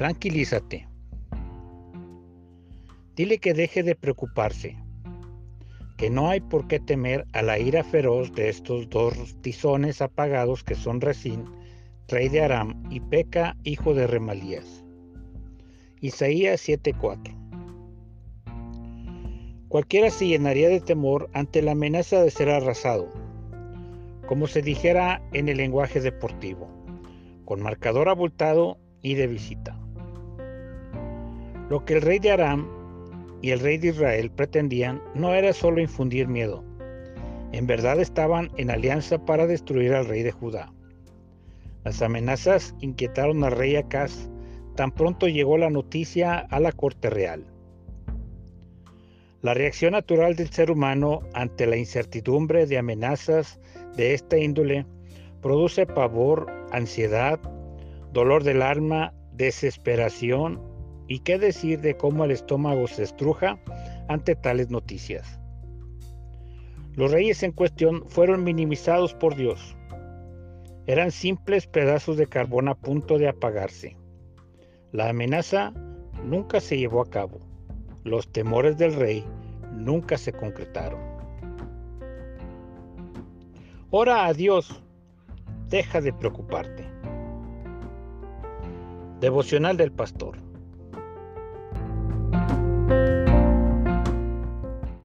Tranquilízate. Dile que deje de preocuparse, que no hay por qué temer a la ira feroz de estos dos tizones apagados que son Resín, rey de Aram, y Peca, hijo de Remalías. Isaías 7:4 Cualquiera se llenaría de temor ante la amenaza de ser arrasado, como se dijera en el lenguaje deportivo, con marcador abultado y de visita. Lo que el rey de Aram y el rey de Israel pretendían no era solo infundir miedo, en verdad estaban en alianza para destruir al rey de Judá. Las amenazas inquietaron al rey Acaz tan pronto llegó la noticia a la corte real. La reacción natural del ser humano ante la incertidumbre de amenazas de esta índole produce pavor, ansiedad, dolor del alma, desesperación y qué decir de cómo el estómago se estruja ante tales noticias. Los reyes en cuestión fueron minimizados por Dios. Eran simples pedazos de carbón a punto de apagarse. La amenaza nunca se llevó a cabo. Los temores del rey nunca se concretaron. Ora a Dios, deja de preocuparte. Devocional del Pastor.